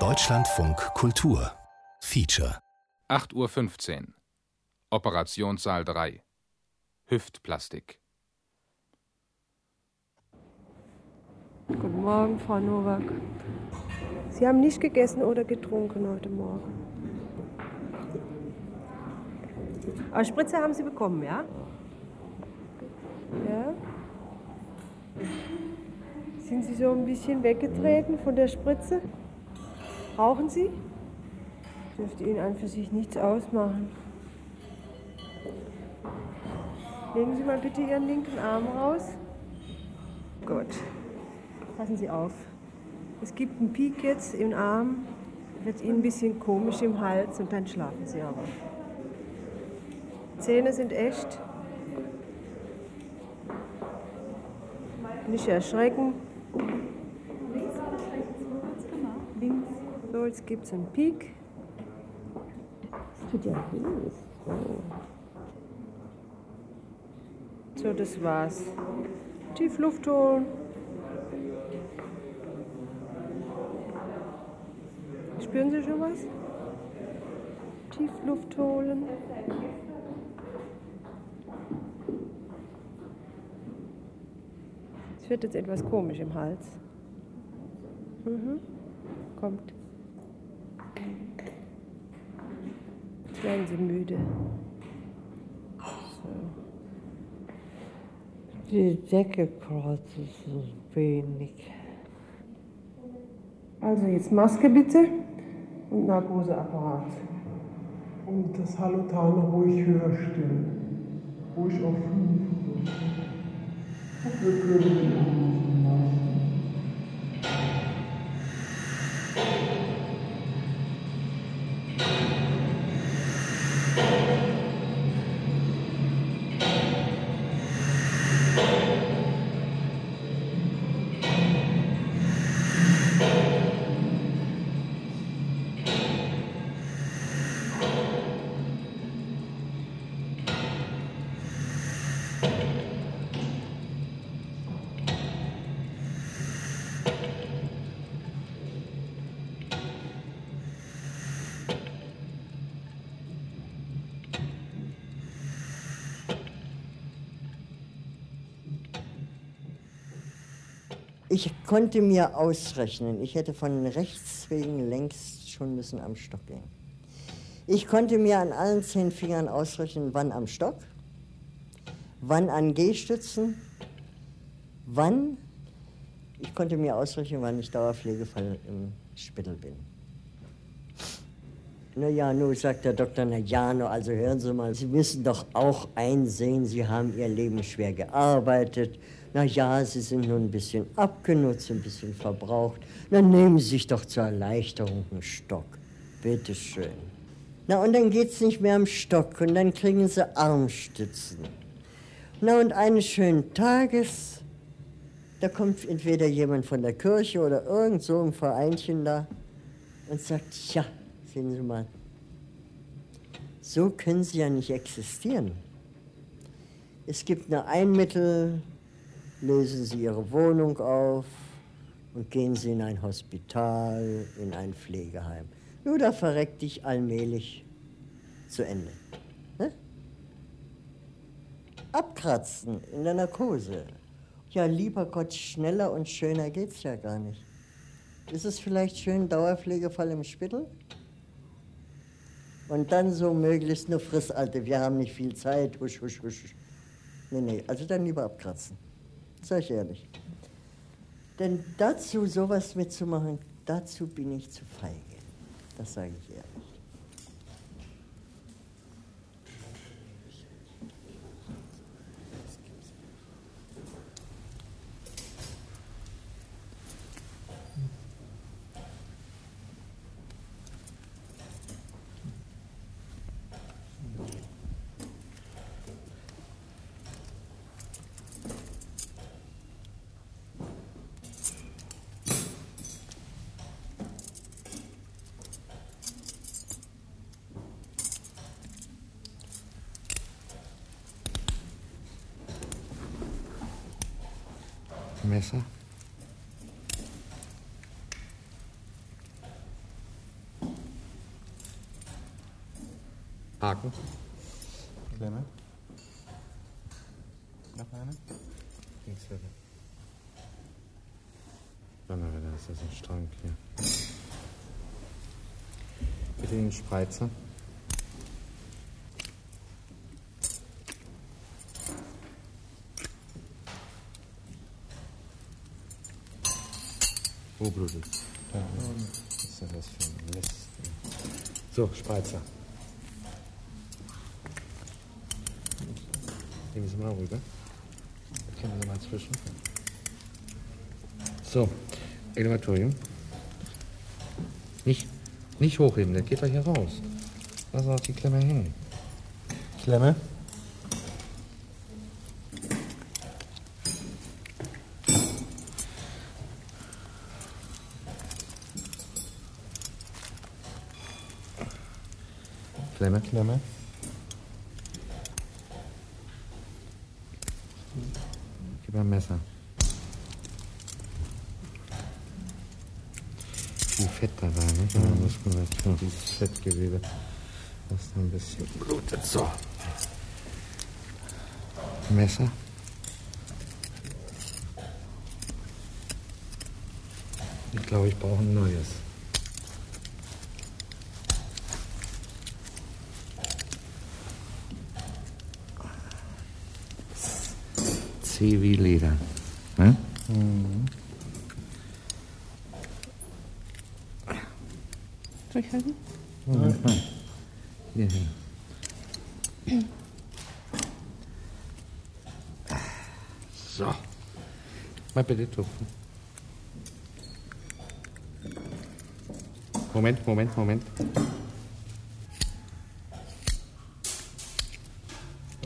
Deutschlandfunk Kultur Feature 8.15 Uhr Operationssaal 3 Hüftplastik Guten Morgen, Frau Nowak. Sie haben nicht gegessen oder getrunken heute Morgen. Aber Spritze haben Sie bekommen, ja? Ja? Sind Sie so ein bisschen weggetreten von der Spritze? Rauchen Sie? Dürfte Ihnen an für sich nichts ausmachen. Legen Sie mal bitte Ihren linken Arm raus. Gut. Passen Sie auf. Es gibt einen Peak jetzt im Arm, wird Ihnen ein bisschen komisch im Hals und dann schlafen Sie aber. Zähne sind echt. Nicht erschrecken. Links. So, jetzt gibt es einen Peak. Das tut ja weh. So, das war's. Tief Luft holen. Spüren Sie schon was? Tief Luft holen. Es wird jetzt etwas komisch im Hals. Mhm. Kommt. Jetzt werden Sie müde. So. Die Decke kratzt so wenig. Also jetzt Maske bitte und Narkoseapparat. Und das Halotane ruhig höher stellen. Ruhig auf 5. Wir können konnte mir ausrechnen, ich hätte von rechts wegen längst schon müssen am Stock gehen. Ich konnte mir an allen zehn Fingern ausrechnen, wann am Stock, wann an Gehstützen, wann. Ich konnte mir ausrechnen, wann ich Dauerpflegefall im Spital bin. Na ja, nun sagt der Doktor, na ja, no, also hören Sie mal, Sie müssen doch auch einsehen, Sie haben Ihr Leben schwer gearbeitet. Na ja, Sie sind nun ein bisschen abgenutzt, ein bisschen verbraucht. Dann nehmen Sie sich doch zur Erleichterung einen Stock. Bitte schön. Na, und dann geht's nicht mehr am Stock und dann kriegen Sie Armstützen. Na, und eines schönen Tages, da kommt entweder jemand von der Kirche oder irgend so ein Vereinchen da und sagt, ja, sehen Sie mal, so können Sie ja nicht existieren. Es gibt nur ein Mittel, lösen Sie Ihre Wohnung auf und gehen Sie in ein Hospital, in ein Pflegeheim. Nur da verreckt dich allmählich zu Ende. Ne? Abkratzen in der Narkose. Ja, lieber Gott, schneller und schöner geht's ja gar nicht. Ist es vielleicht schön, Dauerpflegefall im Spital? Und dann so möglichst nur Frissalte, wir haben nicht viel Zeit, husch, husch, husch. Nee, nee, also dann lieber abkratzen. Sag ich ehrlich. Denn dazu sowas mitzumachen, dazu bin ich zu feige. Das sage ich ehrlich. Messer. Haken. Klemme. Noch eine? Links wieder. Donnerwetter, ist das ein Strang hier. Bitte den Spreizer. Blutet Da. Was für ein Mist? So, Spreizer. Nehmen Sie mal rüber. Kennen Sie mal zwischen. So, Elevatorium. Nicht, nicht hochheben, der geht doch hier raus. Lass auch die Klemme hängen. Klemme. Klemme. Gib ein Messer. Viel Fett dabei, nicht? Mhm. Muskulatur, dieses Fettgewebe, das da ein bisschen blutet. So. Messer. Ich glaube, ich brauche ein neues. Leder. Ne? Mal. Hier hin. So. Mal bitte tupfen. Moment, Moment, Moment.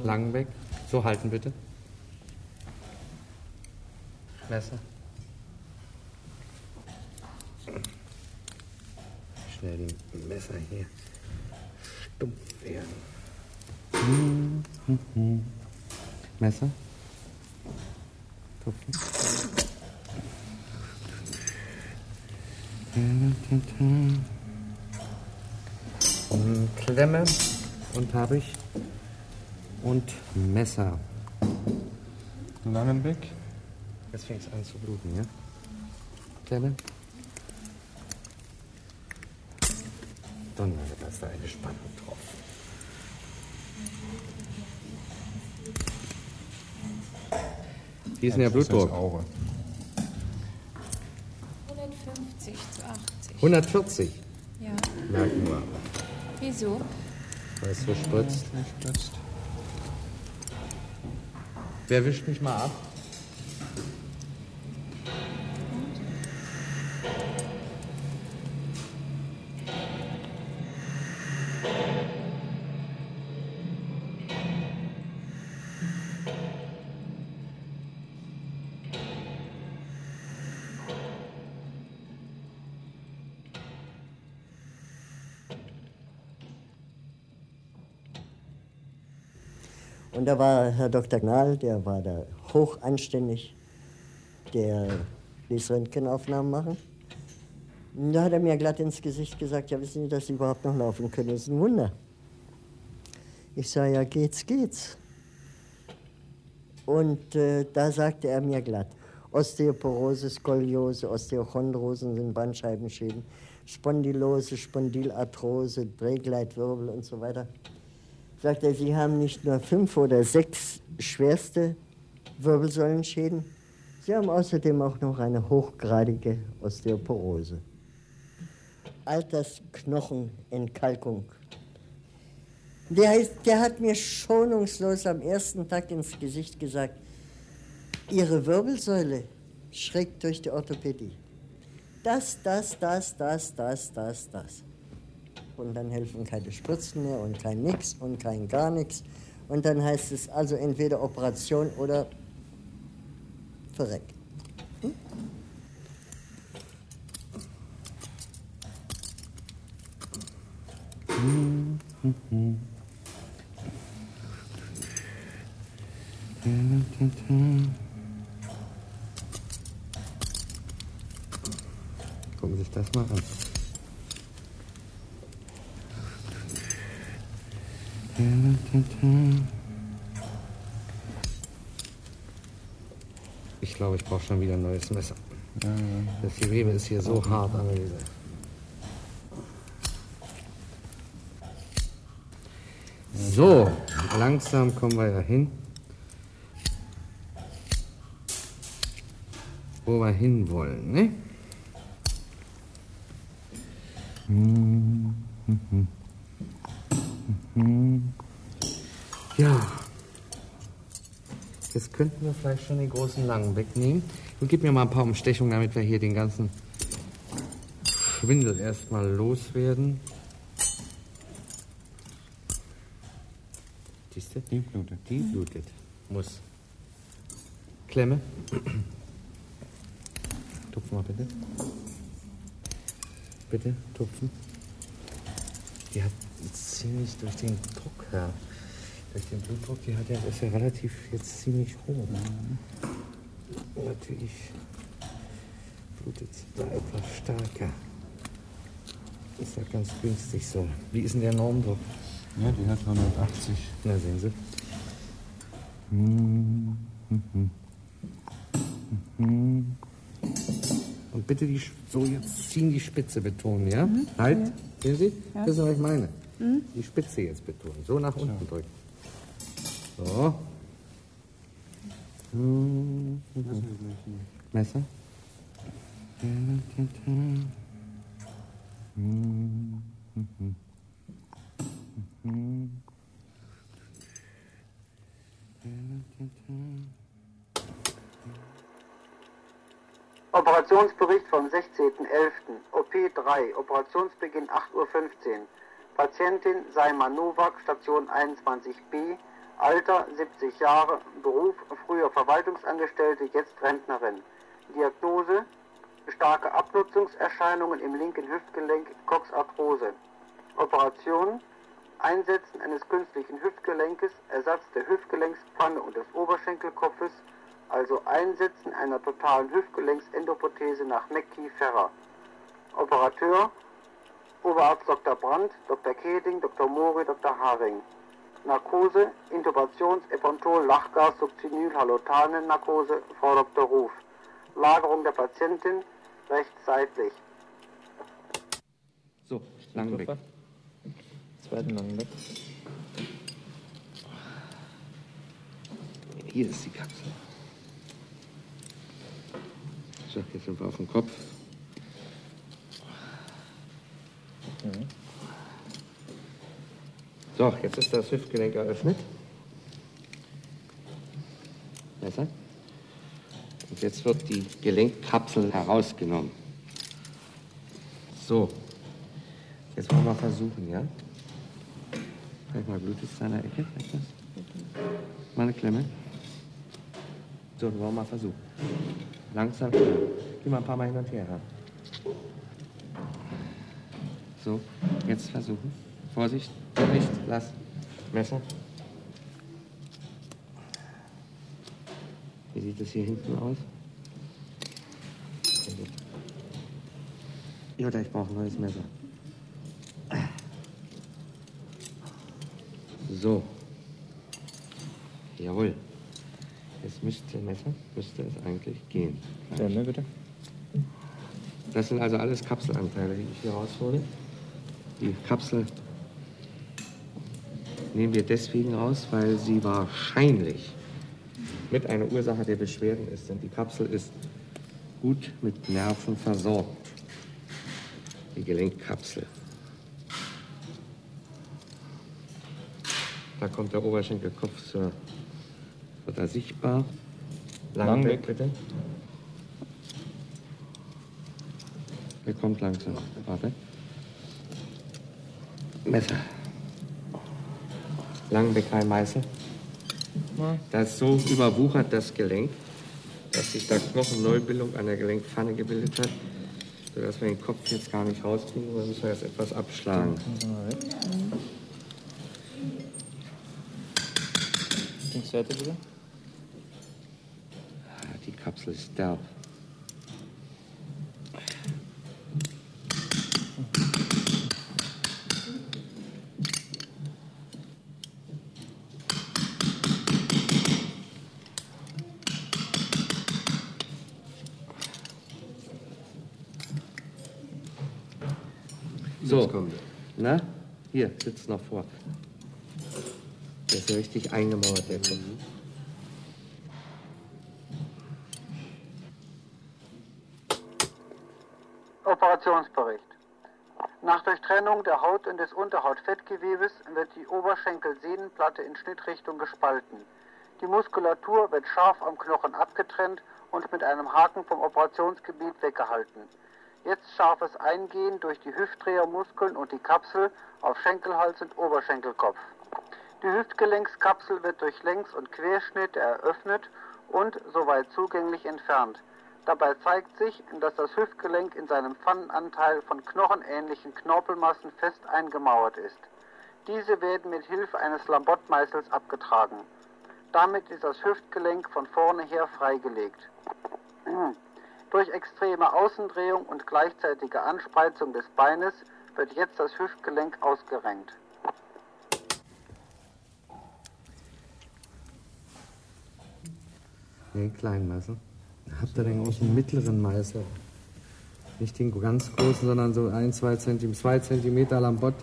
Lang weg. So halten bitte. Messer. Schnell den Messer hier stumpf werden. Hm, hm, hm. Messer. Tupfen. Hm, Klemme und habe ich und Messer. Langenbeck. Jetzt fängt es an zu bluten, ja? Klemme. Donner, da ist da eine Spannung drauf. Wie ist denn der Das ist Blutdruck? Aure. 150 zu 80. 140. Ja. Merk nur, Wieso? weil es so spritzt. Spritzt. Wer wischt mich mal ab? Da war Herr Dr. Gnal, der war da hoch anständig, der ließ Röntgenaufnahmen machen. Und da hat er mir glatt ins Gesicht gesagt, ja wissen Sie, dass Sie überhaupt noch laufen können, das ist ein Wunder. Ich sage, ja geht's, geht's. Und äh, da sagte er mir glatt, Osteoporose, Skoliose, Osteochondrosen sind Bandscheibenschäden, Spondylose, Spondylarthrose, Drehgleitwirbel und so weiter sagt er, Sie haben nicht nur fünf oder sechs schwerste Wirbelsäulenschäden, Sie haben außerdem auch noch eine hochgradige Osteoporose. Altersknochenentkalkung. Der, heißt, der hat mir schonungslos am ersten Tag ins Gesicht gesagt, Ihre Wirbelsäule schrägt durch die Orthopädie. Das, das, das, das, das, das, das und dann helfen keine Spritzen mehr und kein Nix und kein gar nichts. Und dann heißt es also entweder Operation oder verreck. Hm? Gucken Sie sich das mal an. Ich glaube, ich brauche schon wieder ein neues Messer. Das Gewebe ist hier so hart an dieser. So, langsam kommen wir ja hin. Wo wir hin wollen, ne? Ja. Jetzt könnten wir vielleicht schon den großen langen wegnehmen. Und gib mir mal ein paar Umstechungen, damit wir hier den ganzen Schwindel erstmal loswerden. Siehst du? Die blutet. Die blutet. Muss. Klemme. Tupfen mal bitte. Bitte, tupfen. Die hat ziemlich durch den Druck, ja. Durch den Blutdruck, die hat ja, ist ja relativ jetzt ziemlich hoch. Natürlich blutet sie da etwas stärker. Ist ja ganz günstig so. Wie ist denn der Normdruck? Ja, die hat 180. Na, sehen Sie. Und bitte die, so jetzt ziehen die Spitze betonen, ja? Halt, sehen Sie? Das ist, was ich meine. Die Spitze jetzt betonen, so nach unten drücken. So. Messer. Operationsbericht vom 16.11. OP3, Operationsbeginn 8.15 Uhr. Patientin Saiman Nowak, Station 21b, Alter 70 Jahre, Beruf früher Verwaltungsangestellte, jetzt Rentnerin. Diagnose starke Abnutzungserscheinungen im linken Hüftgelenk, Coxarthrose. Operation Einsetzen eines künstlichen Hüftgelenkes, Ersatz der Hüftgelenkspfanne und des Oberschenkelkopfes, also Einsetzen einer totalen Hüftgelenksendoprothese nach McKee-Ferrer. Operateur Oberarzt Dr. Brandt, Dr. Keding, Dr. Mori, Dr. Haring. Narkose, Intubations-, Epontol, Lachgas, Succinyl, Halotane, Narkose, Frau Dr. Ruf. Lagerung der Patientin, rechts seitlich. So, lang weg. Zweiten langen weg. Hier ist die Kapsel. So, jetzt sind wir auf dem Kopf. So, jetzt ist das Hüftgelenk eröffnet. Besser. Und jetzt wird die Gelenkkapsel herausgenommen. So, jetzt wollen wir mal versuchen, ja? Vielleicht mal blutet es an der Ecke? Mal eine Klemme. So, wollen wir mal versuchen. Langsam. Geh mal ein paar Mal hin und her. So, jetzt versuchen. Vorsicht, nicht, lass. Messer. Wie sieht es hier hinten aus? Jutta, ich brauche ein neues Messer. So. Jawohl. Jetzt müsste Messer, müsste es eigentlich gehen. Ja, ne, bitte. Das sind also alles Kapselanteile, die ich hier raushole. Die Kapsel nehmen wir deswegen raus, weil sie wahrscheinlich mit einer Ursache der Beschwerden ist. Denn die Kapsel ist gut mit Nerven versorgt. Die Gelenkkapsel. Da kommt der Oberschenkelkopf zur, wird da sichtbar. Lang, Lang weg, weg. bitte. Er kommt langsam. Warte. Messer. Lang weg rein, Meißel. Das ist so überwuchert das Gelenk, dass sich da Knochenneubildung an der Gelenkpfanne gebildet hat, sodass wir den Kopf jetzt gar nicht rauskriegen, sondern müssen wir jetzt etwas abschlagen. Bitte. Ah, Die Kapsel ist derb. So. Jetzt kommt er. Na? Sitzt noch vor. Der ist richtig eingemauert, der Kopf. Operationsbericht. Nach Durchtrennung der Haut und des Unterhautfettgewebes wird die Oberschenkelsehnenplatte in Schnittrichtung gespalten. Die Muskulatur wird scharf am Knochen abgetrennt und mit einem Haken vom Operationsgebiet weggehalten. Jetzt scharfes Eingehen durch die Hüftdrehermuskeln und die Kapsel auf Schenkelhals und Oberschenkelkopf. Die Hüftgelenkskapsel wird durch Längs- und Querschnitte eröffnet und, soweit zugänglich, entfernt. Dabei zeigt sich, dass das Hüftgelenk in seinem Pfannenanteil von knochenähnlichen Knorpelmassen fest eingemauert ist. Diese werden mit Hilfe eines Lambottmeißels abgetragen. Damit ist das Hüftgelenk von vorne her freigelegt. Durch extreme Außendrehung und gleichzeitige Anspreizung des Beines wird jetzt das Hüftgelenk ausgerenkt. Den kleinen Meißel. Habt ihr so einen mittleren Meißel? Nicht den ganz großen, sondern so ein, zwei Zentimeter, zwei Zentimeter Lambott.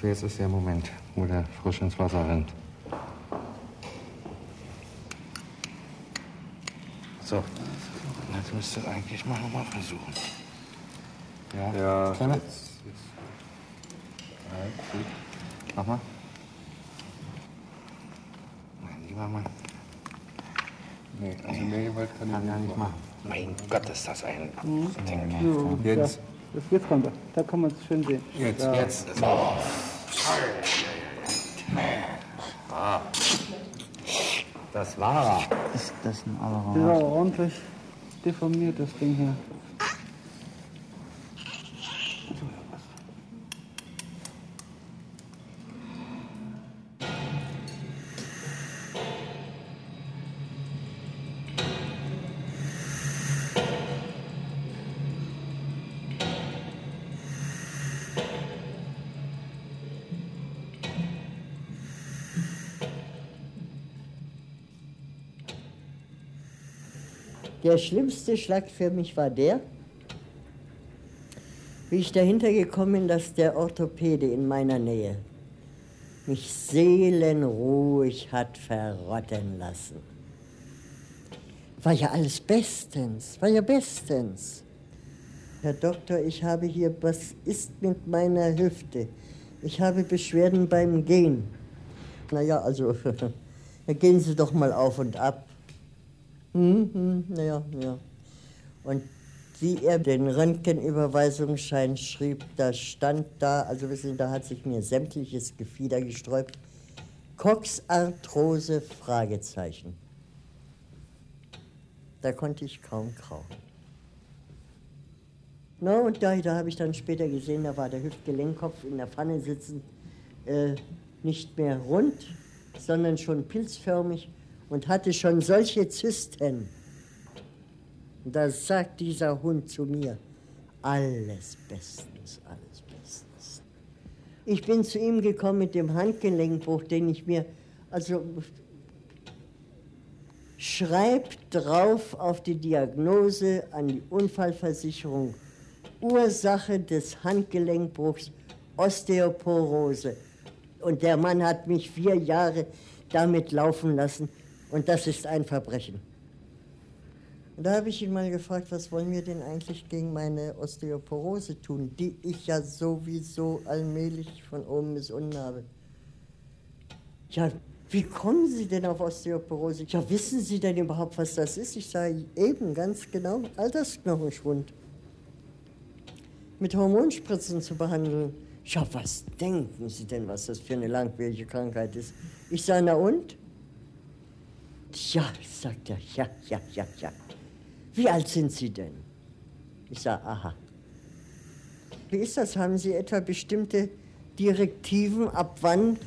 So, Jetzt ist der Moment, wo der frisch ins Wasser rennt. So, jetzt müsst ihr eigentlich mal nochmal versuchen. Ja, Ja, Kleiner? jetzt, jetzt. Ja, gut. Mach mal. Nein, lieber Mann. Nee, also mehr Gewalt kann ich Kann ja nicht nicht machen. Mein Gott, ist das ein Ding. So, Jetzt. Das jetzt kommt er. Da kann man es schön sehen. Jetzt. Ja. Jetzt. ist- Ah. Das war er. Ist das ein Ja, Apparat? ordentlich deformiert, das Ding hier. Der schlimmste Schlag für mich war der, wie ich dahinter gekommen bin, dass der Orthopäde in meiner Nähe mich seelenruhig hat verrotten lassen. War ja alles bestens, war ja bestens. Herr Doktor, ich habe hier, was ist mit meiner Hüfte? Ich habe Beschwerden beim Gehen. Naja, also, da gehen Sie doch mal auf und ab. Hm, hm, naja, ja. Und wie er den Röntgenüberweisungsschein schrieb, da stand da, also wissen Sie, da hat sich mir sämtliches Gefieder gesträubt. Coxarthrose, Fragezeichen. Da konnte ich kaum krauen. Na, und da, da habe ich dann später gesehen, da war der Hüftgelenkkopf in der Pfanne sitzend, äh, nicht mehr rund, sondern schon pilzförmig und hatte schon solche Zysten. Und da sagt dieser Hund zu mir, alles bestens, alles bestens. Ich bin zu ihm gekommen mit dem Handgelenkbruch, den ich mir, also schreibt drauf auf die Diagnose an die Unfallversicherung Ursache des Handgelenkbruchs Osteoporose. Und der Mann hat mich vier Jahre damit laufen lassen und das ist ein Verbrechen. Und da habe ich ihn mal gefragt, was wollen wir denn eigentlich gegen meine Osteoporose tun, die ich ja sowieso allmählich von oben bis unten habe. Ja, wie kommen Sie denn auf Osteoporose? Ja, wissen Sie denn überhaupt, was das ist? Ich sage eben ganz genau, Altersknochenschwund. Mit Hormonspritzen zu behandeln. Ja, was denken Sie denn, was das für eine langwierige Krankheit ist? Ich sage, na und? Ja, sagt er, ja, ja, ja, ja. Wie alt sind Sie denn? Ich sage, aha. Wie ist das? Haben Sie etwa bestimmte Direktiven, ab wann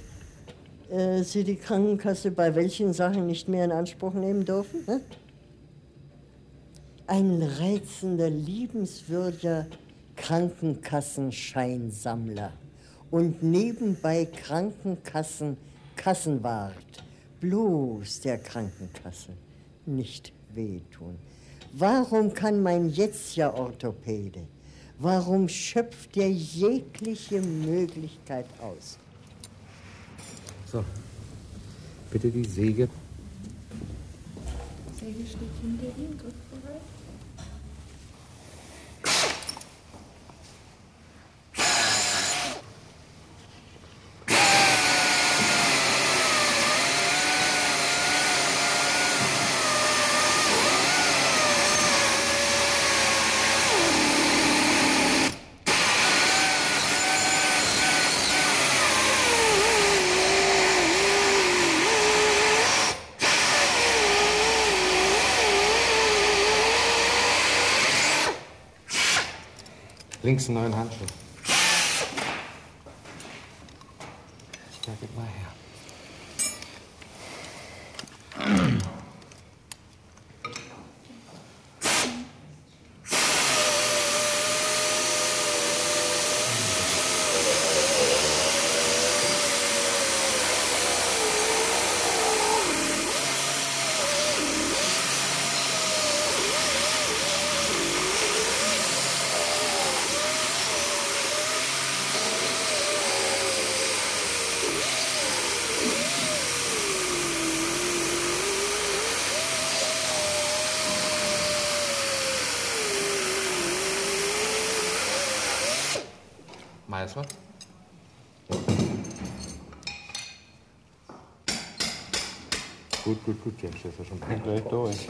äh, Sie die Krankenkasse bei welchen Sachen nicht mehr in Anspruch nehmen dürfen? Ne? Ein reizender, liebenswürdiger Krankenkassenscheinsammler und nebenbei Krankenkassen Kassenwart. Bloß der Krankenkasse nicht wehtun. Warum kann mein jetziger Orthopäde, warum schöpft er jegliche Möglichkeit aus? So, bitte die Säge. Säge steht hinter ihm, griffbereit. Links einen neuen Handschuh. Ja, gib mal her. Meißel? Gut, das ist ja schon gleich durch.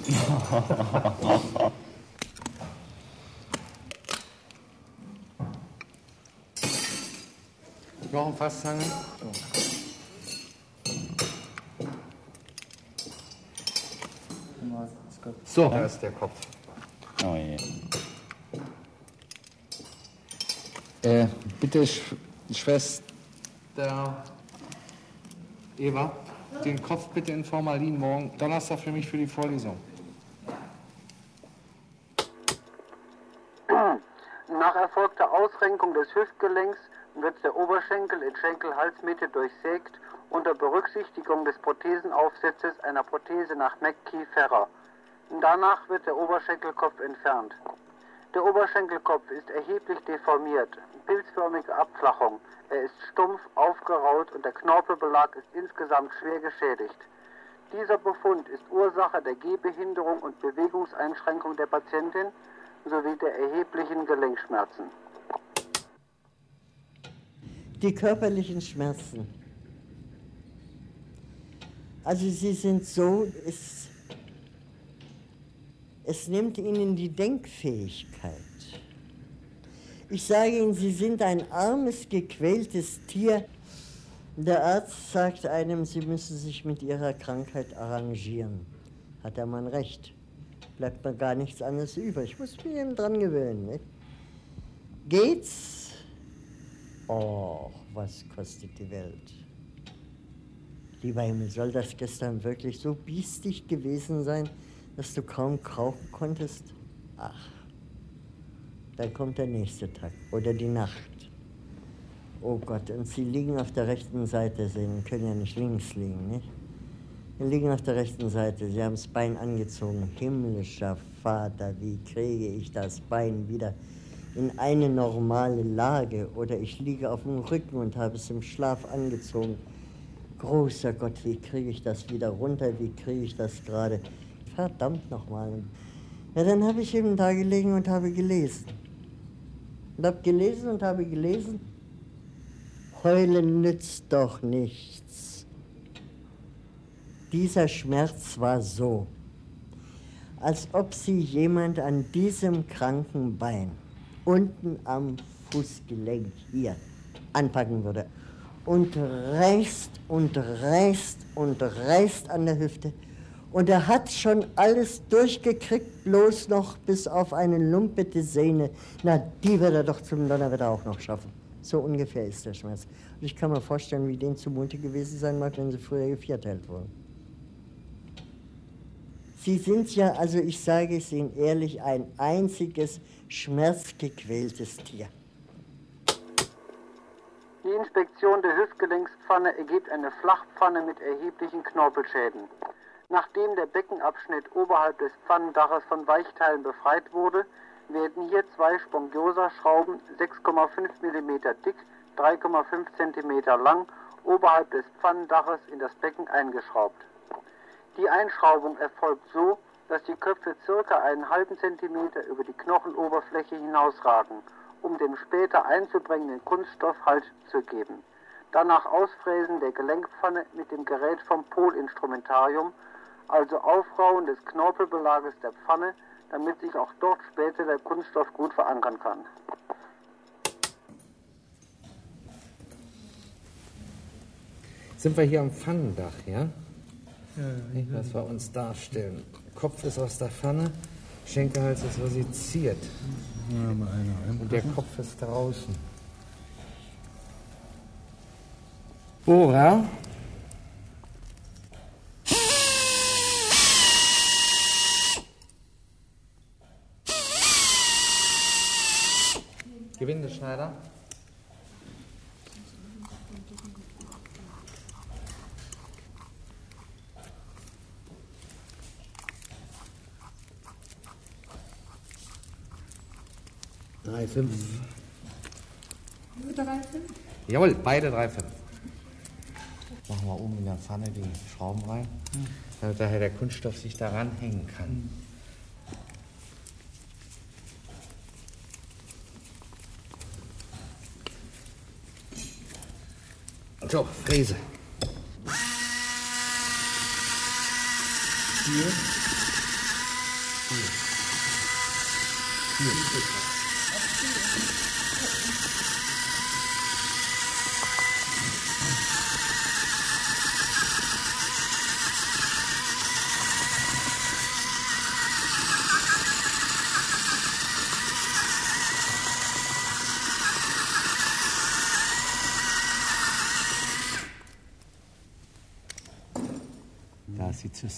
Noch ein Fasszange? So, da ist der Kopf. Oh je. Äh, bitte, Sch Schwester Eva, den Kopf bitte in Formalin morgen Donnerstag für mich für die Vorlesung. Nach erfolgter Ausrenkung des Hüftgelenks wird der Oberschenkel in Schenkel-Halsmitte durchsägt unter Berücksichtigung des Prothesenaufsatzes einer Prothese nach McKee-Ferrer. Danach wird der Oberschenkelkopf entfernt. Der Oberschenkelkopf ist erheblich deformiert, pilzförmige Abflachung. Er ist stumpf, aufgeraut und der Knorpelbelag ist insgesamt schwer geschädigt. Dieser Befund ist Ursache der Gehbehinderung und Bewegungseinschränkung der Patientin sowie der erheblichen Gelenkschmerzen. Die körperlichen Schmerzen. Also sie sind so, es, es nimmt ihnen die Denkfähigkeit. Ich sage Ihnen, Sie sind ein armes, gequältes Tier. Der Arzt sagt einem, Sie müssen sich mit Ihrer Krankheit arrangieren. Hat der Mann recht. Bleibt mir gar nichts anderes über. Ich muss mich eben dran gewöhnen. Nicht? Geht's? Oh, was kostet die Welt? Lieber Himmel, soll das gestern wirklich so biestig gewesen sein, dass du kaum kaufen konntest? Ach, dann kommt der nächste Tag oder die Nacht. Oh Gott, und sie liegen auf der rechten Seite, sie können ja nicht links liegen, nicht? Sie liegen auf der rechten Seite, sie haben das Bein angezogen. Himmlischer Vater, wie kriege ich das Bein wieder in eine normale Lage? Oder ich liege auf dem Rücken und habe es im Schlaf angezogen. Großer Gott, wie kriege ich das wieder runter? Wie kriege ich das gerade? Verdammt nochmal. Ja, dann habe ich eben da gelegen und habe gelesen. Und habe gelesen und habe gelesen. Heulen nützt doch nichts. Dieser Schmerz war so, als ob sie jemand an diesem kranken Bein unten am Fußgelenk hier anpacken würde und reißt und reißt und reißt an der Hüfte. Und er hat schon alles durchgekriegt, bloß noch bis auf eine lumpete Sehne. Na, die wird er doch zum Donnerwetter auch noch schaffen. So ungefähr ist der Schmerz. Und ich kann mir vorstellen, wie denen zumute gewesen sein mag, wenn sie früher gevierteilt wurden. Sie sind ja, also ich sage es Ihnen ehrlich, ein einziges schmerzgequältes Tier. Die Inspektion der Hüftgelenkspfanne ergibt eine Flachpfanne mit erheblichen Knorpelschäden. Nachdem der Beckenabschnitt oberhalb des Pfannendaches von Weichteilen befreit wurde, werden hier zwei Spongiosa-Schrauben 6,5 mm dick, 3,5 cm lang oberhalb des Pfannendaches in das Becken eingeschraubt. Die Einschraubung erfolgt so, dass die Köpfe circa einen halben Zentimeter über die Knochenoberfläche hinausragen, um dem später einzubringenden Kunststoff Halt zu geben. Danach Ausfräsen der Gelenkpfanne mit dem Gerät vom Polinstrumentarium, also Aufrauen des Knorpelbelages der Pfanne, damit sich auch dort später der Kunststoff gut verankern kann. Sind wir hier am Pfannendach, ja? Ja, was wir uns darstellen. Kopf ist aus der Pfanne, Schenkelhals ist eine Und der Kopf ist draußen. Bohrer. Gewindeschneider. Drei, fünf. Nur drei, fünf? Jawohl, beide drei, fünf. Machen wir oben in der Pfanne die Schrauben rein, damit daher der Kunststoff sich daran hängen kann. So. Hier. Hier.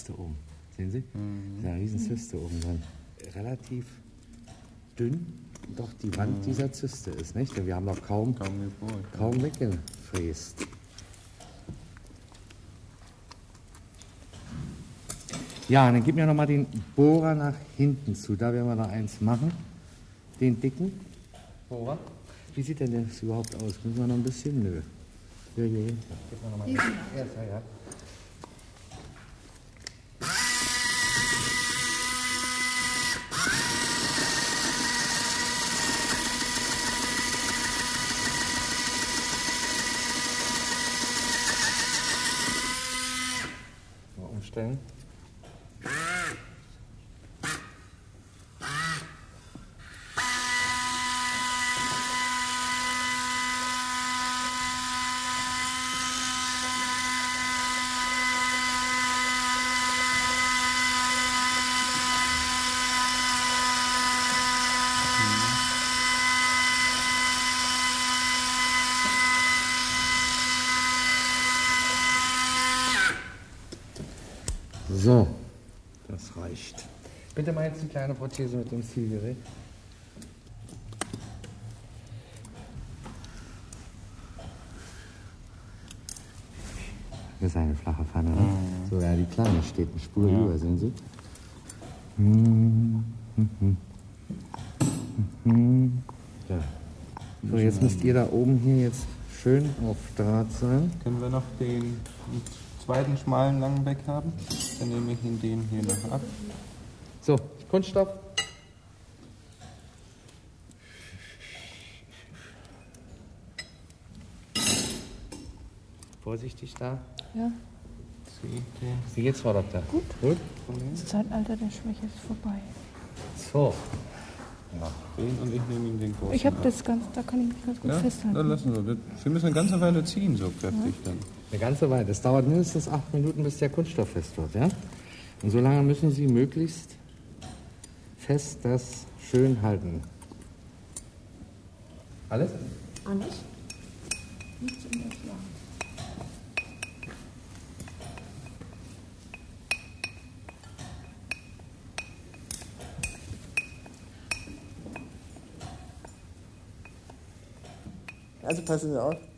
Zyste oben. Sehen Sie? Da ist eine riesen Zyste oben dran. Relativ dünn, doch die Wand dieser Zyste ist, nicht? Denn wir haben noch kaum, kaum, weggefräst. Ja, dann gib mir noch mal den Bohrer nach hinten zu. Da werden wir noch eins machen. Den dicken Bohrer. Wie sieht denn das überhaupt aus? Müssen wir noch ein bisschen? Nö. Ja, ja, ja. Gib mir noch mal den. Ja, ja, ja. Mal umstellen. So, das reicht. Bitte mal jetzt die kleine Prothese mit dem Zielgerät. Das ist eine flache Pfanne. Ne? So, ja, die kleine steht eine Spur über, sehen Sie? Mhm, mhm, mhm. Ja. So, jetzt müsst ihr da oben hier jetzt schön auf Draht sein. Können wir noch den zweiten schmalen langen Beck haben? Dann nehme ich ihn den hier noch ab. So, Kunststoff. Vorsichtig da. Ja. Wie geht's, Frau Doktor? Gut. Gut? Das Zeitalter der Schwäche ist vorbei. So. Ja, den und ich nehme ihm den großen Ich habe ab. das ganz, da kann ich mich ganz gut Ja, festhalten. dann lassen wir. Sie müssen eine ganze Weile ziehen, so kräftig dann. Eine ganze Weile. Es dauert mindestens acht Minuten, bis der Kunststoff fest wird. Ja? Und solange müssen Sie möglichst fest das schön halten. Alles? Alles. Nichts in der Schlange. Also passen Sie auf.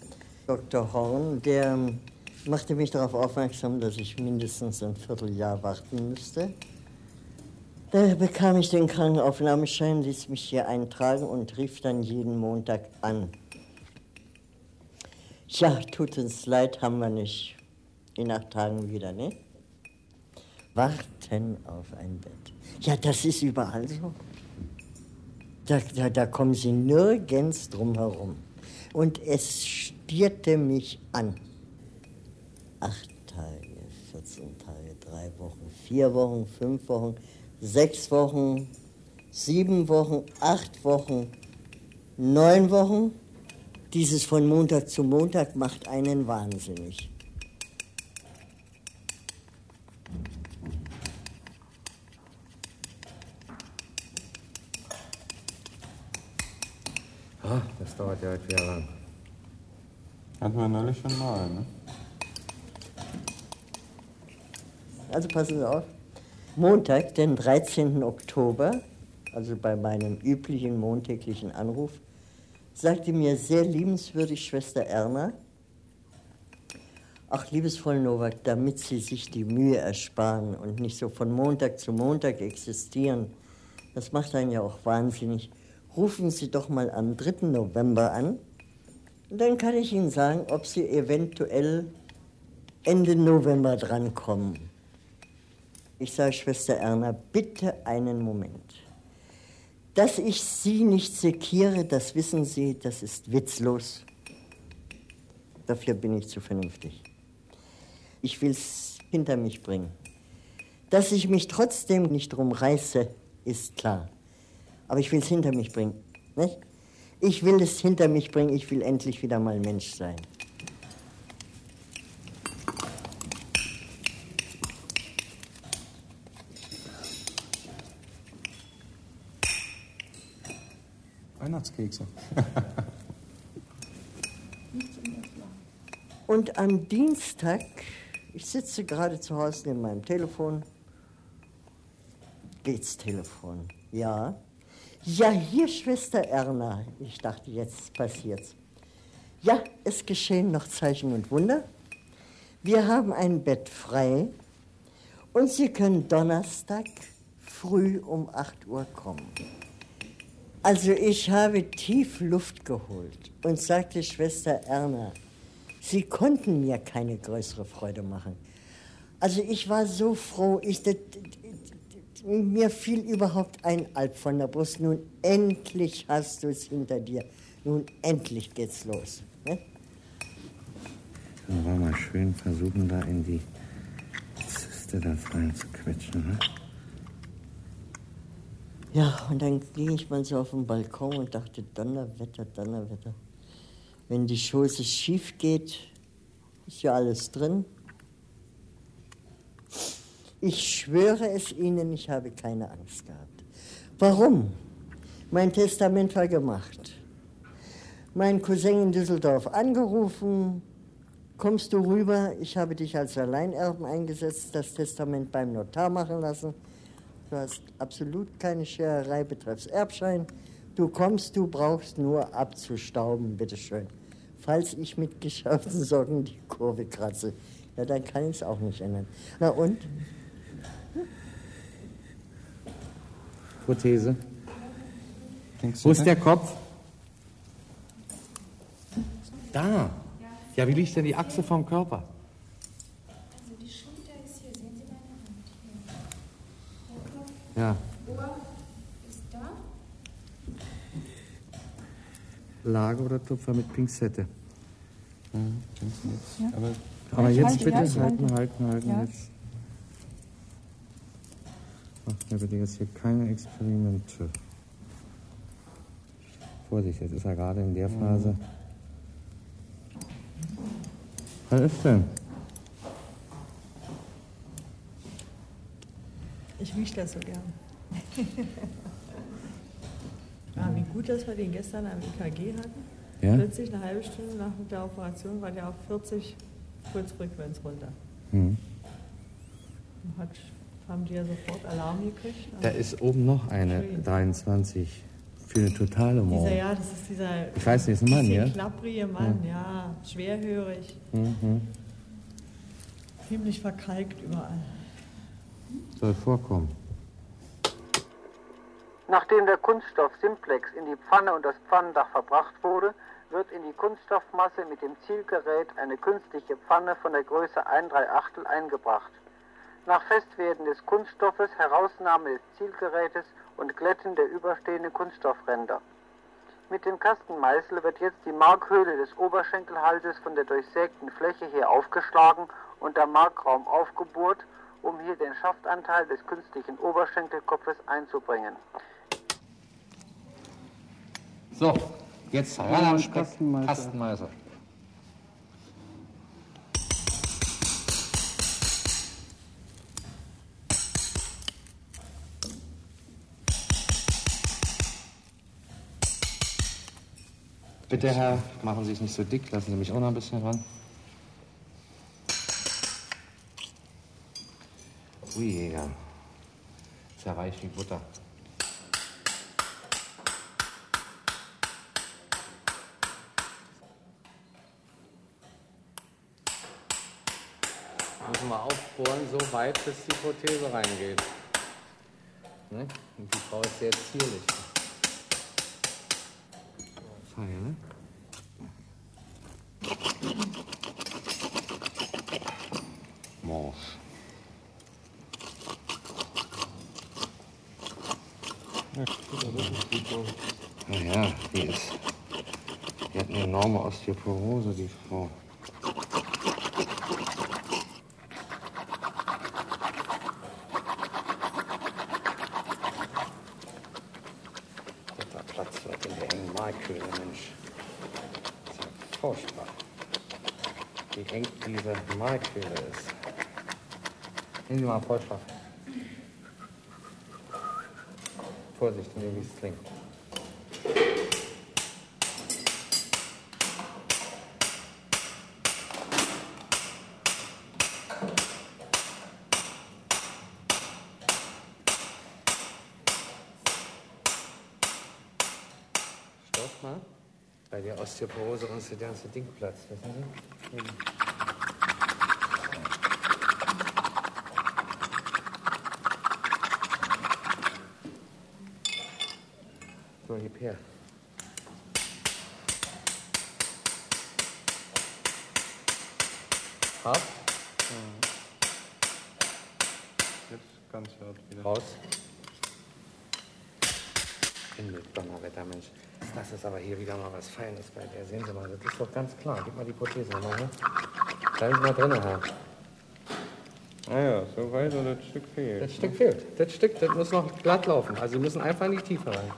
Dr. Horn, der ähm, machte mich darauf aufmerksam, dass ich mindestens ein Vierteljahr warten müsste. Da bekam ich den Krankenaufnahmeschein, ließ mich hier eintragen und rief dann jeden Montag an. Ja, tut uns leid, haben wir nicht. In acht Tagen wieder, ne? Warten auf ein Bett. Ja, das ist überall so. Da, da, da kommen Sie nirgends drum herum. Und es stierte mich an. Acht Tage, 14 Tage, drei Wochen, vier Wochen, fünf Wochen, sechs Wochen, sieben Wochen, acht Wochen, neun Wochen. Dieses von Montag zu Montag macht einen wahnsinnig. Ah, das dauert ja heute wieder lang. Hatten wir neulich schon mal, ne? Also passen Sie auf. Montag, den 13. Oktober, also bei meinem üblichen montäglichen Anruf, sagte mir sehr liebenswürdig Schwester Erna, ach liebesvoll Novak, damit Sie sich die Mühe ersparen und nicht so von Montag zu Montag existieren, das macht einen ja auch wahnsinnig, rufen Sie doch mal am 3. November an und dann kann ich Ihnen sagen, ob Sie eventuell Ende November drankommen. Ich sage Schwester Erna, bitte einen Moment. Dass ich Sie nicht sekiere, das wissen Sie, das ist witzlos. Dafür bin ich zu vernünftig. Ich will es hinter mich bringen. Dass ich mich trotzdem nicht drum reiße, ist klar. Aber ich will es hinter mich bringen. Nicht? Ich will es hinter mich bringen, ich will endlich wieder mal Mensch sein. Weihnachtskekse. Und am Dienstag, ich sitze gerade zu Hause neben meinem Telefon, geht's Telefon. Ja. Ja, hier, Schwester Erna. Ich dachte, jetzt passiert's. Ja, es geschehen noch Zeichen und Wunder. Wir haben ein Bett frei und Sie können Donnerstag früh um 8 Uhr kommen. Also ich habe tief Luft geholt und sagte Schwester Erna, Sie konnten mir keine größere Freude machen. Also ich war so froh, ich, mir fiel überhaupt ein Alp von der Brust. Nun endlich hast du es hinter dir. Nun endlich geht's los. Ne? Dann wollen wir mal schön versuchen, da in die Zyste das reinzuquetschen. Ne? Ja, und dann ging ich mal so auf den Balkon und dachte, Donnerwetter, Donnerwetter. Wenn die Schoße schief geht, ist ja alles drin. Ich schwöre es Ihnen, ich habe keine Angst gehabt. Warum? Mein Testament war gemacht. Mein Cousin in Düsseldorf angerufen, kommst du rüber, ich habe dich als Alleinerben eingesetzt, das Testament beim Notar machen lassen. Du hast absolut keine Schererei betreffs Erbschein. Du kommst, du brauchst nur abzustauben, bitteschön. Falls ich mit geschärften Socken die Kurve kratze, ja, dann kann ich es auch nicht ändern. Na und? Prothese. Wo ist der Kopf? Da. Ja, wie liegt denn die Achse vom Körper? Also die Schulter ist hier, sehen Sie meine Hand hier. Der Kopf, Ja, Ohr ist da. Lage oder Tupfer mit Pinzette. Ja? Ja. Aber Aber jetzt halte, bitte halten, halte. halten, halten. Ja. Jetzt. Macht mir bitte jetzt hier keine Experimente. Vorsicht, jetzt ist er gerade in der Phase. Was ist denn? Ich rieche das so gern. ah, wie gut, dass wir den gestern am EKG hatten. Ja? Plötzlich eine halbe Stunde nach der Operation war der auf 40 Pulsfrequenz runter. Hm. Hat, haben die ja sofort Alarm gekriegt. Da ist oben noch eine Schön. 23,40. für eine totale Mord. Dieser, ja, das ist dieser. Ich weiß nicht, ist ein Mann, ja? Knapprige Mann, ja. Schwerhörig. Mhm. Ziemlich verkalkt überall. Soll vorkommen. Nachdem der Kunststoff Simplex in die Pfanne und das Pfannendach verbracht wurde, wird in die Kunststoffmasse mit dem Zielgerät eine künstliche Pfanne von der Größe 1 3 Achtel eingebracht. Nach Festwerden des Kunststoffes Herausnahme des Zielgerätes und Glätten der überstehenden Kunststoffränder. Mit dem Kastenmeißel wird jetzt die Markhöhle des Oberschenkelhalses von der durchsägten Fläche her aufgeschlagen und der Markraum aufgebohrt, um hier den Schaftanteil des künstlichen Oberschenkelkopfes einzubringen. So, jetzt ran am Speck. Kastenmeißer. Bitte, Herr, machen Sie es nicht so dick, lassen Sie mich auch noch ein bisschen ran. Ui, Jäger. Zerreicht wie Butter. Müssen wir aufbohren, so weit, bis die Prothese reingeht. Ne? Und die Frau ist sehr zierlich. Fein, ne? Morsch. Naja, die ist. Die hat eine enorme Osteoporose, die Frau. Dass da Platz wird in der engen Markhöhle, Mensch. Das ist ja furchtbar. Wie eng Markhöhle ist. Nehmen Sie mal einen Vorschlag. Vorsicht, wie es klingt. Stopp mal. Bei der Osteoporose uns der ganze Ding platzt, wissen Sie? So, gib her. Hart. Jetzt ganz hart wieder. Raus. Himmel, Donnerwetter, Mensch. Das ist aber hier wieder mal was Feines bei der. Sehen Sie mal, das ist doch ganz klar. Gib mal die Prothese nochmal her. Da ist mal drin, Herr. Ah ja, so weit oder das Stück fehlt. Das Stück fehlt. Das Stück, das muss noch glatt laufen. Also Sie müssen einfach in die Tiefe rein.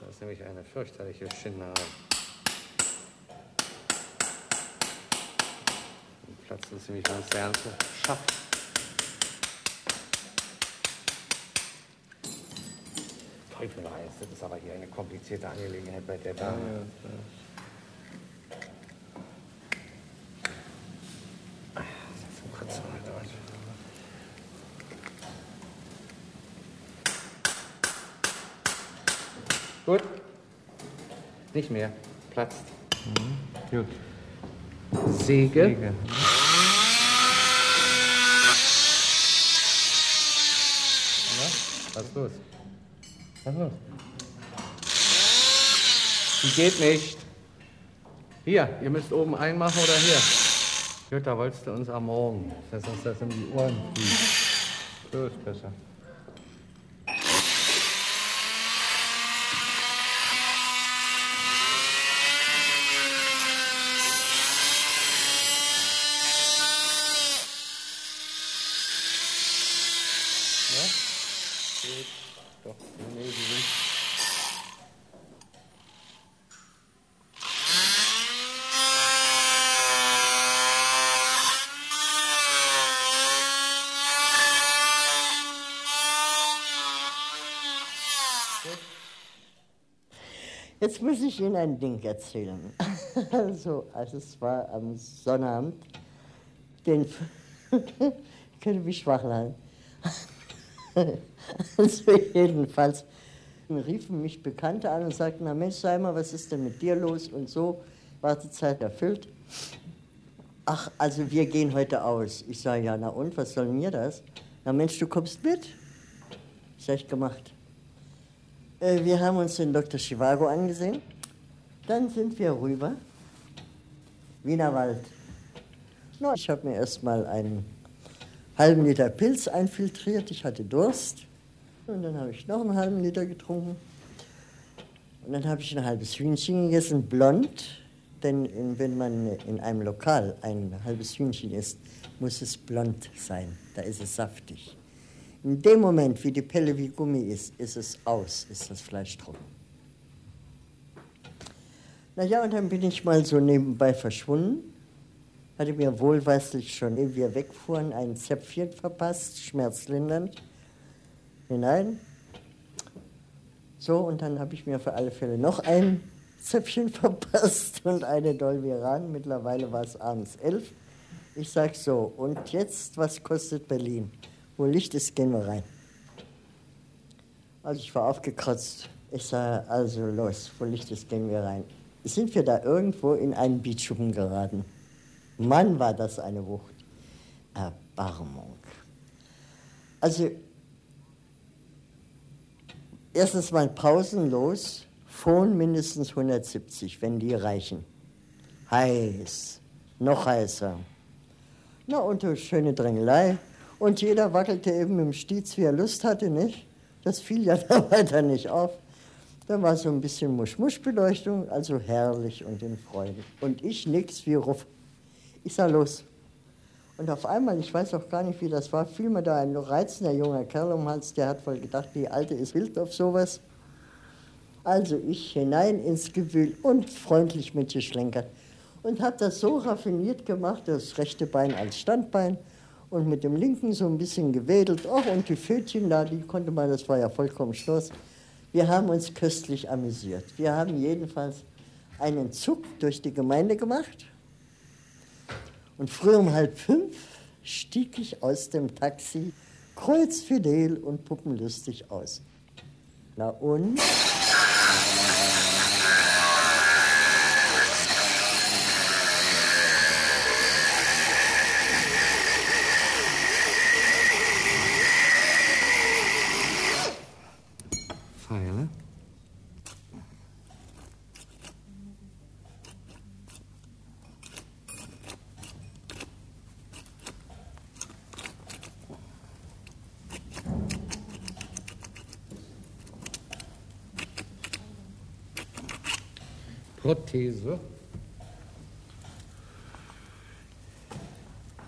Das ist nämlich eine fürchterliche Schinderei. Platzt es nämlich ganz der ganze Schaft. Teufel weiß, das ist aber hier eine komplizierte Angelegenheit bei der Dame. Das ist ein Kratzer, Alter. Gut. Nicht mehr. Platzt. Gut. Säge. Säge. Was ist los? Was ist los? Die geht nicht. Hier, ihr müsst oben einmachen oder hier. Jutta, wolltest du uns am Morgen, dass uns das in die Ohren fliegt. So ist besser. Ja? Geht. Doch, nee, die sind. Jetzt muss ich Ihnen ein Ding erzählen. Also, also es war am Sonnabend, den könnte mich schwach. Also jedenfalls riefen mich Bekannte an und sagten, na Mensch, sei mal, was ist denn mit dir los und so, Wartezeit erfüllt. Ach, also wir gehen heute aus. Ich sage, ja, na und, was soll mir das? Na Mensch, du kommst mit. Habe ich gemacht. Äh, wir haben uns den Dr. Chivago angesehen. Dann sind wir rüber. Wienerwald. Na, ich habe mir erst mal einen halben Liter Pilz einfiltriert. Ich hatte Durst. Und dann habe ich noch einen halben Liter getrunken. Und dann habe ich ein halbes Hühnchen gegessen, blond. Denn wenn man in einem Lokal ein halbes Hühnchen isst, muss es blond sein. Da ist es saftig. In dem Moment, wie die Pelle wie Gummi ist, ist es aus, ist das Fleisch trocken. Na ja, und dann bin ich mal so nebenbei verschwunden. Hatte mir wohlweislich schon, ehe wir wegfuhren, ein Zäpfchen verpasst, schmerzlindernd, hinein. So, und dann habe ich mir für alle Fälle noch ein Zäpfchen verpasst und eine Dolviran. Mittlerweile war es abends elf. Ich sag so, und jetzt, was kostet Berlin? Wo Licht ist, gehen wir rein. Also ich war aufgekratzt. Ich sage, also los, wo Licht ist, gehen wir rein. Sind wir da irgendwo in einen Beachschuppen geraten? Mann, war das eine Wucht. Erbarmung. Also, erstens mal pausenlos, Phone mindestens 170, wenn die reichen. Heiß, noch heißer. Na, und eine schöne Drängelei. Und jeder wackelte eben im Stiez, wie er Lust hatte, nicht? Das fiel ja da weiter nicht auf. Da war so ein bisschen Musch-Musch-Beleuchtung, also herrlich und in Freude. Und ich nix wie Ruff. Ich sah los. Und auf einmal, ich weiß auch gar nicht, wie das war, fiel mir da ein reizender junger Kerl um den Hals, der hat wohl gedacht, die Alte ist wild auf sowas. Also ich hinein ins Gewühl und freundlich mitgeschlenkert. Und habe das so raffiniert gemacht, das rechte Bein als Standbein und mit dem linken so ein bisschen gewedelt. Och, und die Pfötchen da, die konnte man, das war ja vollkommen Schluss. Wir haben uns köstlich amüsiert. Wir haben jedenfalls einen Zug durch die Gemeinde gemacht. Und früh um halb fünf stieg ich aus dem Taxi, kreuzfidel und puppenlustig aus. Na und? Prothese.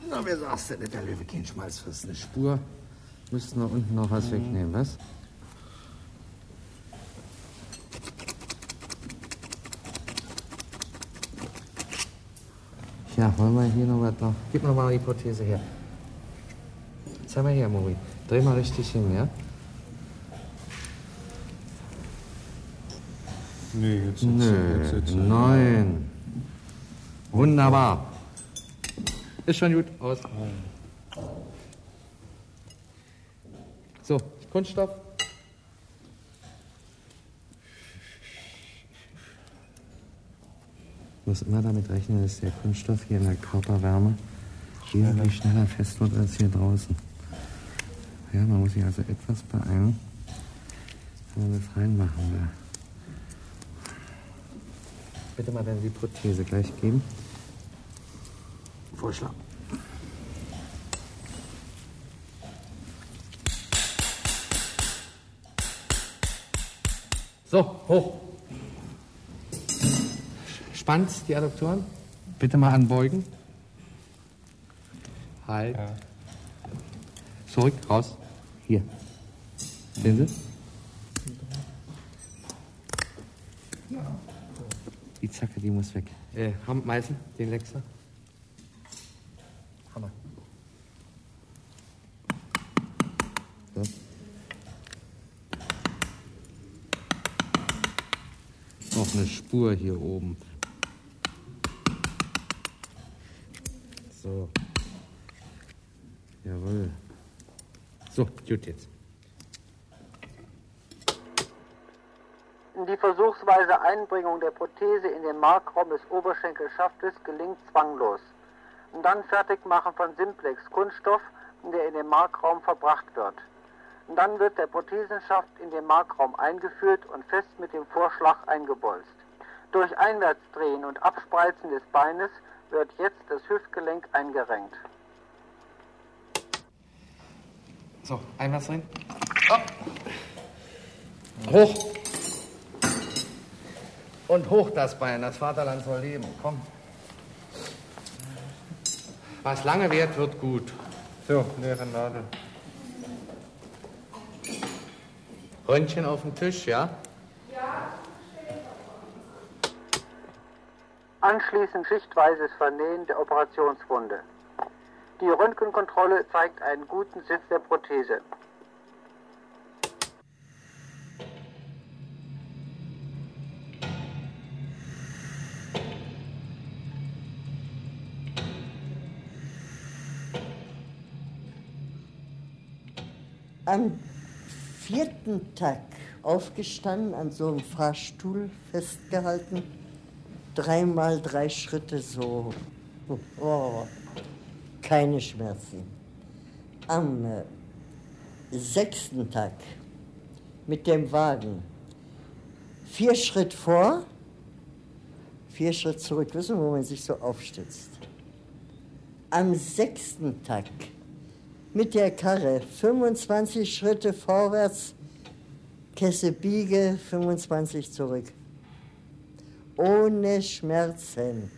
Na, wer sagst du denn, der Löwe kein Schmalz frisst Eine Spur. Müssten wir unten noch was wegnehmen, was? Ja, wollen wir hier noch was noch? Gib mir mal die Prothese her. Zeig mal her, Mori. Dreh mal richtig hin, ja? Nee, jetzt Nö, jetzt, jetzt, nein. Wunderbar. Ist schon gut aus. So, Kunststoff. Ich muss immer damit rechnen, dass der Kunststoff hier in der Körperwärme wesentlich schneller fest wird als hier draußen. Ja, man muss sich also etwas beeilen, wenn man das reinmachen will. Bitte mal dann die Prothese gleich geben. Vorschlag. So, hoch. Spannt die Adduktoren. Bitte mal anbeugen. Halt. Zurück, raus. Hier. Sehen Sie? Die Zacke, die muss weg. Äh, Meißel, den Lexer. Hammer. So. Noch eine Spur hier oben. So. Jawohl. So, gut jetzt. Die versuchsweise Einbringung der Prothese in den Markraum des Oberschenkelschaftes gelingt zwanglos. Und dann Fertigmachen von Simplex Kunststoff, der in den Markraum verbracht wird. Und dann wird der Prothesenschaft in den Markraum eingeführt und fest mit dem Vorschlag eingebolzt. Durch Einwärtsdrehen und Abspreizen des Beines wird jetzt das Hüftgelenk eingerenkt. So, drin. Oh. Hoch. Und hoch das Bein, das Vaterland soll leben. Komm. Was lange währt, wird gut. So, leere Nadel. Röntgen auf dem Tisch, ja? Anschließend schichtweises Vernähen der Operationswunde. Die Röntgenkontrolle zeigt einen guten Sitz der Prothese. Am vierten Tag aufgestanden, an so einem Fahrstuhl festgehalten, dreimal drei Schritte so. Oh, keine Schmerzen. Am äh, sechsten Tag mit dem Wagen vier Schritt vor, vier Schritt zurück. Wissen wo man sich so aufstützt. Am sechsten Tag mit der Karre 25 Schritte vorwärts, Kesse biege, 25 zurück. Ohne Schmerzen.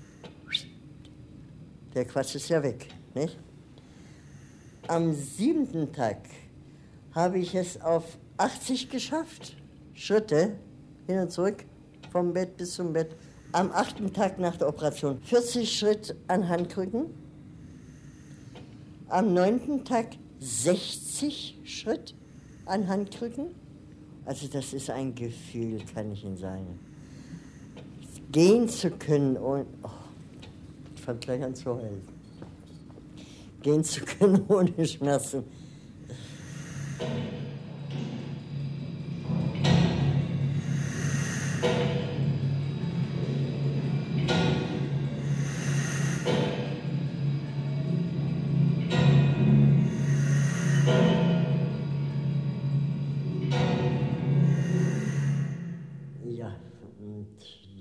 Der Quatsch ist ja weg, nicht? Am siebten Tag habe ich es auf 80 geschafft. Schritte hin und zurück, vom Bett bis zum Bett. Am achten Tag nach der Operation 40 Schritt an Handkrücken. Am neunten Tag 60 Schritt an Handkrücken. Also das ist ein Gefühl, kann ich Ihnen sagen. Gehen zu können und... Oh, ich fange gleich an zu heulen. Gehen zu können ohne Schmerzen.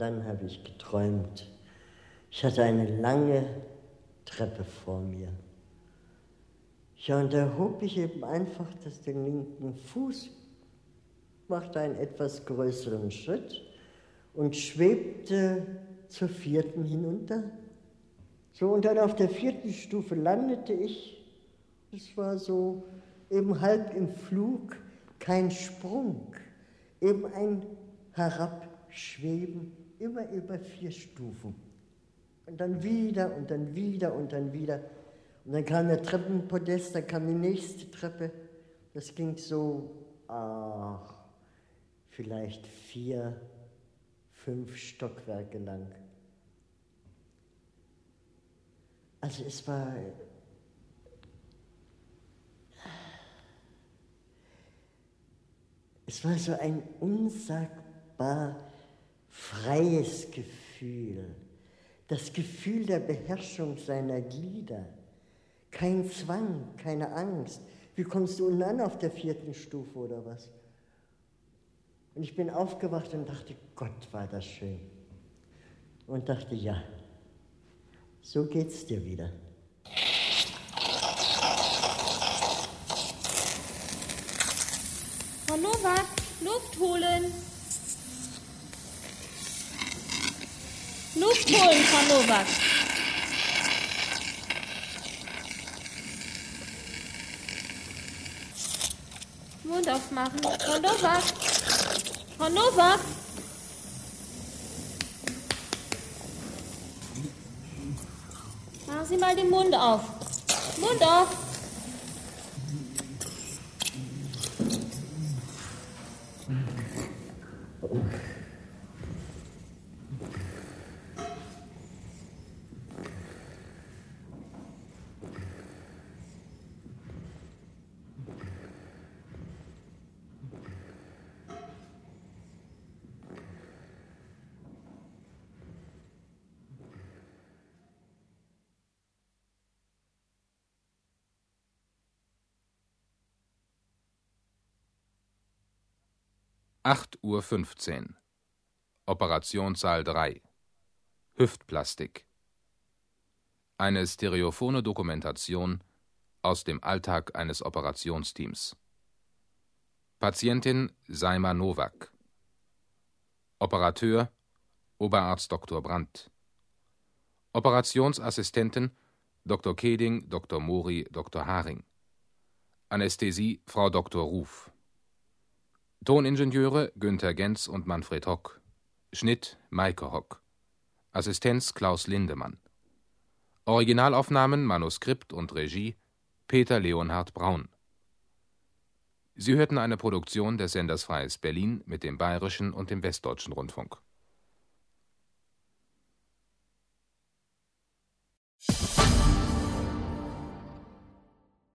Dann habe ich geträumt. Ich hatte eine lange Treppe vor mir. Ja, und da hob ich eben einfach das den linken Fuß, machte einen etwas größeren Schritt und schwebte zur vierten hinunter. So, und dann auf der vierten Stufe landete ich. Es war so eben halb im Flug, kein Sprung, eben ein Herabschweben, immer über vier Stufen. Und dann wieder und dann wieder und dann wieder. Und dann kam der Treppenpodest, dann kam die nächste Treppe. Das ging so, ach, vielleicht vier, fünf Stockwerke lang. Also es war es war so ein unsagbar freies Gefühl, das Gefühl der Beherrschung seiner Glieder. Kein Zwang, keine Angst. Wie kommst du unten an auf der vierten Stufe oder was? Und ich bin aufgewacht und dachte, Gott, war das schön. Und dachte, ja, so geht's dir wieder. Frau Nowak, Luft holen. Luft holen, Frau Nowak. Mund aufmachen. Frau Nowak. Frau Nowak. Machen Sie mal den Mund auf. Mund auf. 8.15 Uhr. Operationssaal 3. Hüftplastik. Eine stereophone Dokumentation aus dem Alltag eines Operationsteams. Patientin Saima Nowak. Operateur Oberarzt Dr. Brandt. Operationsassistenten Dr. Keding, Dr. Mori, Dr. Haring. Anästhesie Frau Dr. Ruf. Toningenieure Günther Genz und Manfred Hock. Schnitt Maike Hock. Assistenz Klaus Lindemann. Originalaufnahmen, Manuskript und Regie Peter Leonhard Braun. Sie hörten eine Produktion des Senders Freies Berlin mit dem Bayerischen und dem Westdeutschen Rundfunk